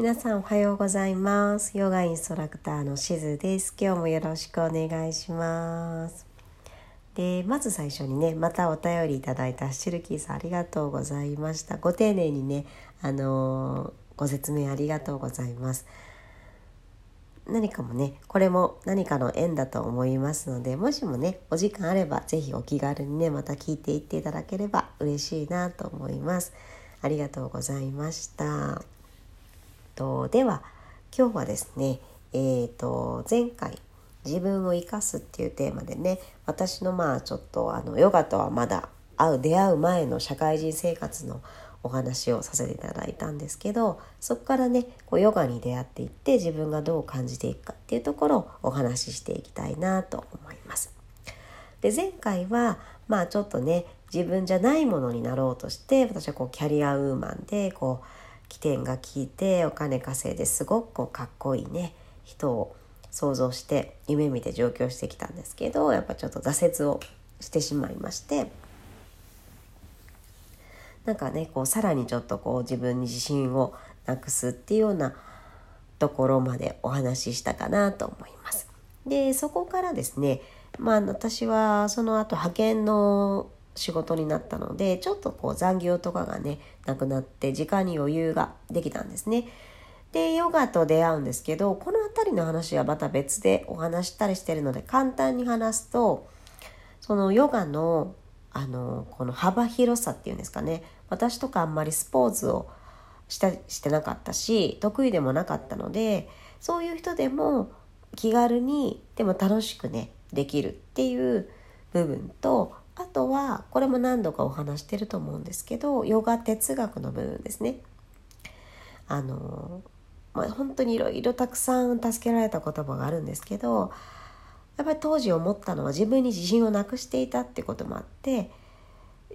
皆さんおはようございます。ヨガインストラクターのしずです。今日もよろしくお願いします。でまず最初にねまたお便りいただいたシルキーさんありがとうございました。ご丁寧にねあのー、ご説明ありがとうございます。何かもねこれも何かの縁だと思いますのでもしもねお時間あれば是非お気軽にねまた聞いていっていただければ嬉しいなと思います。ありがとうございました。とでは今日はですねえーと、前回「自分を生かす」っていうテーマでね私のまあちょっとあのヨガとはまだ会う出会う前の社会人生活のお話をさせていただいたんですけどそこからねこうヨガに出会っていって自分がどう感じていくかっていうところをお話ししていきたいなと思います。で前回はまあちょっとね自分じゃないものになろうとして私はこうキャリアウーマンでこう起点が効いてお金稼いですごくこうかっこいいね人を想像して夢見て上京してきたんですけどやっぱちょっと挫折をしてしまいましてなんかねこうさらにちょっとこう自分に自信をなくすっていうようなところまでお話ししたかなと思います。でそこからですねまあ私はその後派遣の仕事になったのでちょっとこう残業とかがねなくなって時間に余裕ができたんですね。でヨガと出会うんですけどこの辺りの話はまた別でお話したりしてるので簡単に話すとそのヨガのあのこの幅広さっていうんですかね私とかあんまりスポーツをしたしてなかったし得意でもなかったのでそういう人でも気軽にでも楽しくねできるっていう部分とあとはこれも何度かお話してると思うんですけどヨガ哲学の部分ですね。あのまあ、本当にいろいろたくさん助けられた言葉があるんですけどやっぱり当時思ったのは自分に自信をなくしていたってこともあって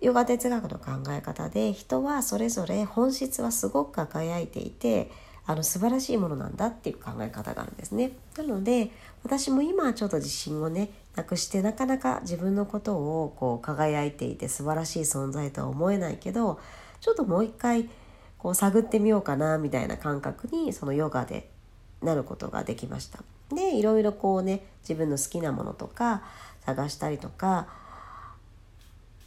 ヨガ哲学の考え方で人はそれぞれ本質はすごく輝いていてあの素晴らしいものなんだっていう考え方があるんですね。なので私も今はちょっと自信をねなくしてなかなか自分のことをこう輝いていて素晴らしい存在とは思えないけどちょっともう一回こう探ってみようかなみたいな感覚にそのヨガでなることができました。でいろいろこうね自分の好きなものとか探したりとか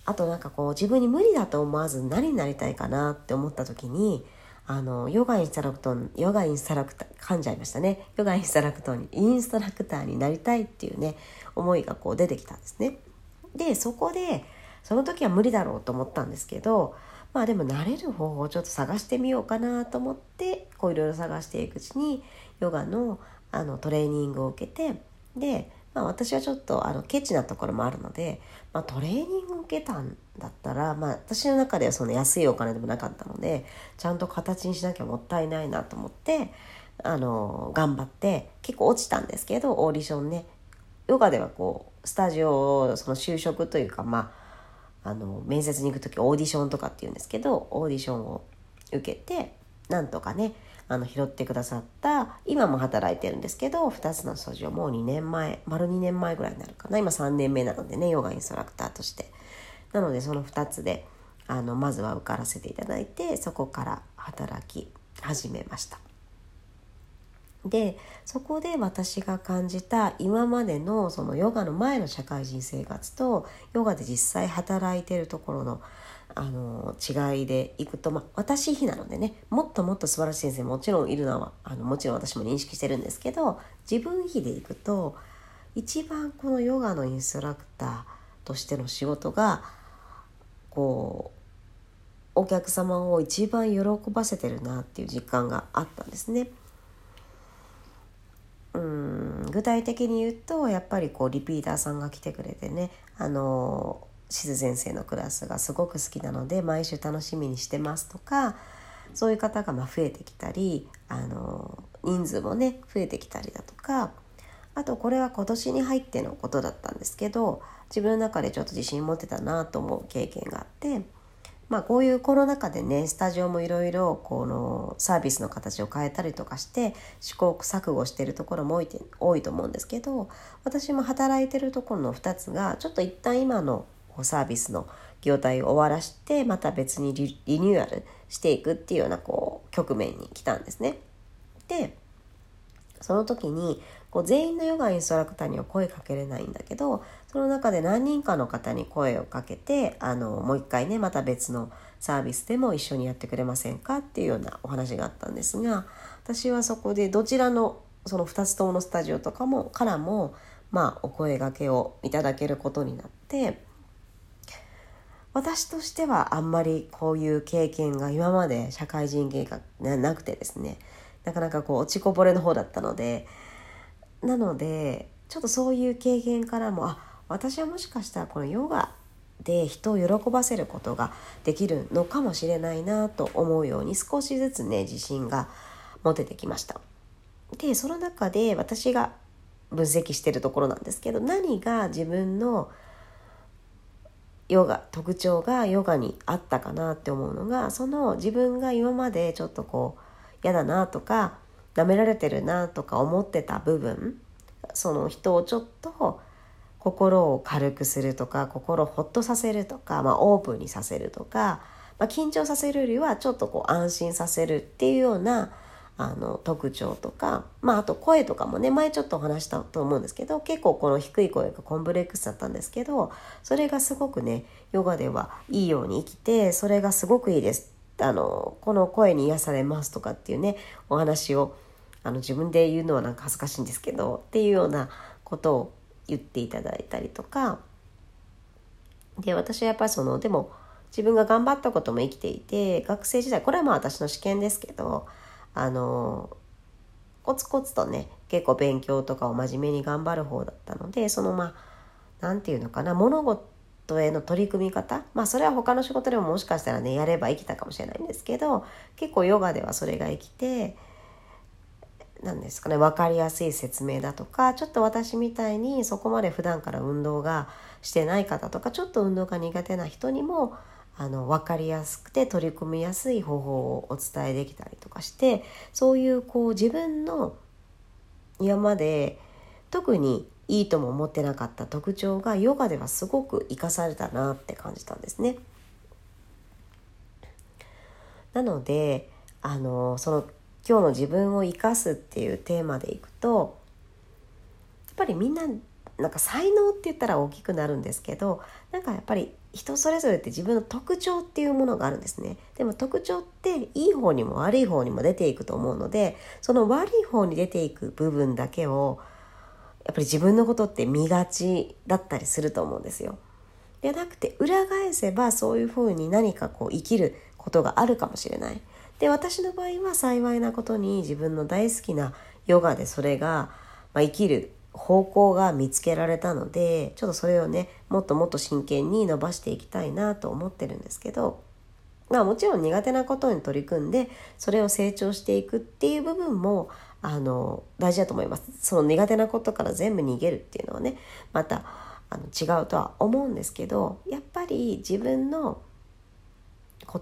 あとなんかこう自分に無理だと思わず何になりたいかなって思った時にあのヨガインストラクトヨガインストラクター噛んじゃいましたねヨガインストラクターにインストラクターになりたいっていうね思いがこう出てきたんですね。でそこでその時は無理だろうと思ったんですけどまあでも慣れる方法をちょっと探してみようかなと思ってこういろいろ探していくうちにヨガのあのトレーニングを受けてでまあ、私はちょっとあのケチなところもあるので、まあ、トレーニングを受けたんだったら、まあ、私の中ではその安いお金でもなかったのでちゃんと形にしなきゃもったいないなと思ってあの頑張って結構落ちたんですけどオーディションね。ヨガではこうスタジオをその就職というかまああの面接に行く時オーディションとかっていうんですけどオーディションを受けてなんとかねあの拾ってくださった今も働いてるんですけど2つの素地をもう2年前丸2年前ぐらいになるかな。今3年目なのでねヨガインストラクターとして。なのでその2つであのまずは受からせていただいてそこから働き始めました。でそこで私が感じた今までのそのヨガの前の社会人生活とヨガで実際働いてるところのあの違いでいくと、まあ、私比なのでねもっともっと素晴らしい先生もちろんいるのはあのもちろん私も認識してるんですけど自分比でいくと一番このヨガのインストラクターとしての仕事がこうお客様を一番喜ばせてるなっていう実感があったんですね。うん具体的に言うとやっぱりこうリピーターさんが来てくれてねあのしず先生のクラスがすごく好きなので毎週楽しみにしてますとかそういう方がま増えてきたりあの人数もね増えてきたりだとかあとこれは今年に入ってのことだったんですけど自分の中でちょっと自信持ってたなと思う経験があってまあこういうコロナ禍でねスタジオもいろいろこのサービスの形を変えたりとかして試行錯誤してるところも多い多いと思うんですけど私も働いてるところの2つがちょっと一旦今のサービスの業態を終わらしてまた別にリニューアルしていくっていうようなこう局面に来たんですね。でその時にこう全員のヨガインストラクターには声かけれないんだけどその中で何人かの方に声をかけてあのもう一回ねまた別のサービスでも一緒にやってくれませんかっていうようなお話があったんですが私はそこでどちらのその2つとものスタジオとかもからもまあお声がけをいただけることになって私としてはあんまりこういう経験が今まで社会人経験がなくてですねなかなかこう落ちこぼれの方だったのでなのでちょっとそういう経験からもあ私はもしかしたらこのヨガで人を喜ばせることができるのかもしれないなと思うように少しずつね自信が持ててきました。でその中で私が分析してるところなんですけど何が自分のヨガ特徴がヨガにあったかなって思うのがその自分が今までちょっとこう嫌だなとか舐められてるなとか思ってた部分その人をちょっと心を軽くするとか心をほっとさせるとか、まあ、オープンにさせるとか、まあ、緊張させるよりはちょっとこう安心させるっていうようなあの特徴とか、まあ、あと声とかもね前ちょっとお話したと思うんですけど結構この低い声がコンプレックスだったんですけどそれがすごくねヨガではいいように生きてそれがすごくいいです。あのこの声に癒されますとかっていうねお話をあの自分で言うのはなんか恥ずかしいんですけどっていうようなことを言っていただいたりとかで私はやっぱりそのでも自分が頑張ったことも生きていて学生時代これはまあ私の試験ですけどあのコツコツとね結構勉強とかを真面目に頑張る方だったのでそのまあ何て言うのかな物事への取り組み方まあそれは他の仕事でももしかしたらねやれば生きたかもしれないんですけど結構ヨガではそれが生きて何ですかね分かりやすい説明だとかちょっと私みたいにそこまで普段から運動がしてない方とかちょっと運動が苦手な人にもあの分かりやすくて取り組みやすい方法をお伝えできたりかしてそういうこう自分の今まで特にいいとも思ってなかった特徴がヨガではすごく生かされたなって感じたんですね。なのであのその今日の自分を生かすっていうテーマでいくとやっぱりみんななんか才能って言ったら大きくなるんですけどなんかやっぱり人それぞれって自分の特徴っていうものがあるんですねでも特徴っていい方にも悪い方にも出ていくと思うのでその悪い方に出ていく部分だけをやっぱり自分のことって見がちだったりすると思うんですよ。でなくて裏返せばそういうふうに何かこう生きることがあるかもしれない。で私の場合は幸いなことに自分の大好きなヨガでそれが、まあ、生きる方向が見つけられたのでちょっとそれをねもっともっと真剣に伸ばしていきたいなと思ってるんですけどまあもちろん苦手なことに取り組んでそれを成長していくっていう部分もあの大事だと思います。その苦手なことから全部逃げるっていうのはねまたあの違うとは思うんですけどやっぱり自分の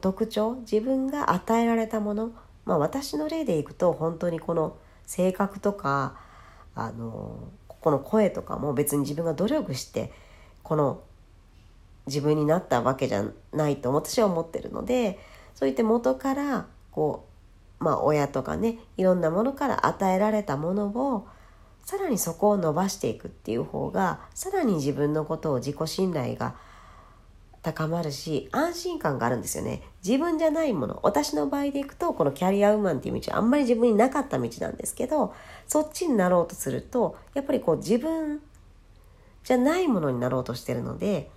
特徴自分が与えられたものまあ私の例でいくと本当にこの性格とかあのこの声とかも別に自分が努力してこの自分になったわけじゃないと私は思ってるのでそういって元からこうまあ親とかねいろんなものから与えられたものをさらにそこを伸ばしていくっていう方がさらに自分のことを自己信頼が高まるし安心感があるんですよね。自分じゃないもの私の場合でいくとこのキャリアウーマンっていう道はあんまり自分になかった道なんですけどそっちになろうとするとやっぱりこう自分じゃないものになろうとしてるので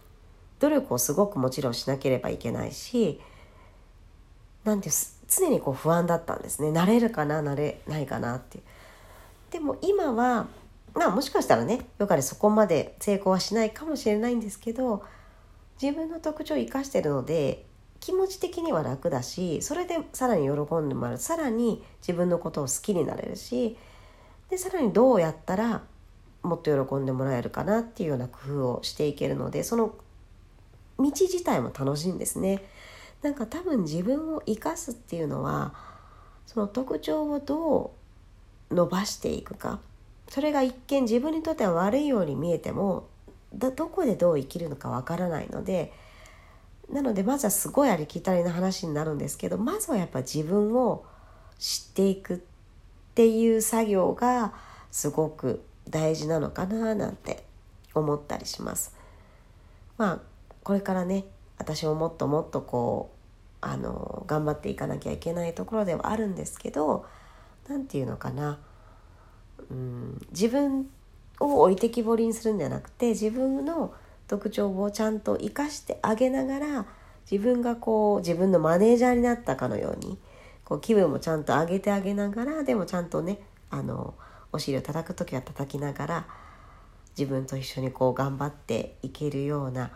努力をすごくもちろんしなければいけないしなんていう常にこう不安だったんですね。なれるかななれないかなってでも今はまあもしかしたらねヨガでそこまで成功はしないかもしれないんですけど自分の特徴を生かしてるので気持ち的には楽だしそれでさらに喜んでもらうさらに自分のことを好きになれるしでさらにどうやったらもっと喜んでもらえるかなっていうような工夫をしていけるのでその道自体も楽しいんですね。なんか多分自分を生かすっていうのはその特徴をどう伸ばしていくかそれが一見自分にとっては悪いように見えてもどこでどう生きるのかわからないのでなのでまずはすごいありきたりな話になるんですけどまずはやっぱ自分を知っていくっていう作業がすごく大事なのかななんて思ったりします。まあこれからね私ももっともっとこうあの頑張っていかなきゃいけないところではあるんですけど何て言うのかなうん自分を置いてきぼりにするんじゃなくて自分の特徴をちゃんと生かしてあげながら自分がこう自分のマネージャーになったかのようにこう気分もちゃんと上げてあげながらでもちゃんとねあのお尻を叩く時は叩きながら自分と一緒にこう頑張っていけるような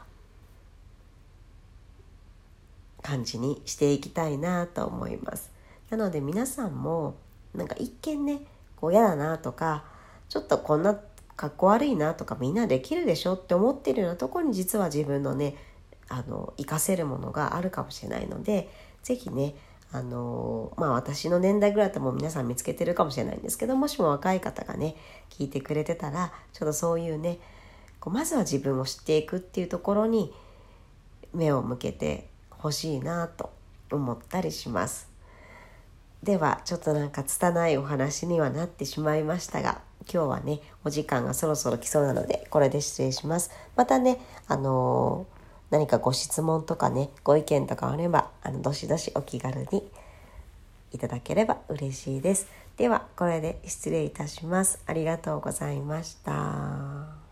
感じにしていきたいなと思います。なので皆さんもなんか一見ねこう嫌だなとかちょっとこんな格好悪いなとかみんなできるでしょって思ってるようなとこに実は自分のねあの活かせるものがあるかもしれないので是非ねあのまあ私の年代ぐらいだともう皆さん見つけてるかもしれないんですけどもしも若い方がね聞いてくれてたらちょっとそういうねこうまずは自分を知っていくっていうところに目を向けてほしいなと思ったりします。ではちょっとなんか拙いお話にはなってしまいましたが今日はねお時間がそろそろ来そうなのでこれで失礼します。またねあのー何かご質問とかねご意見とかあればあのどしどしお気軽にいただければ嬉しいです。ではこれで失礼いたします。ありがとうございました。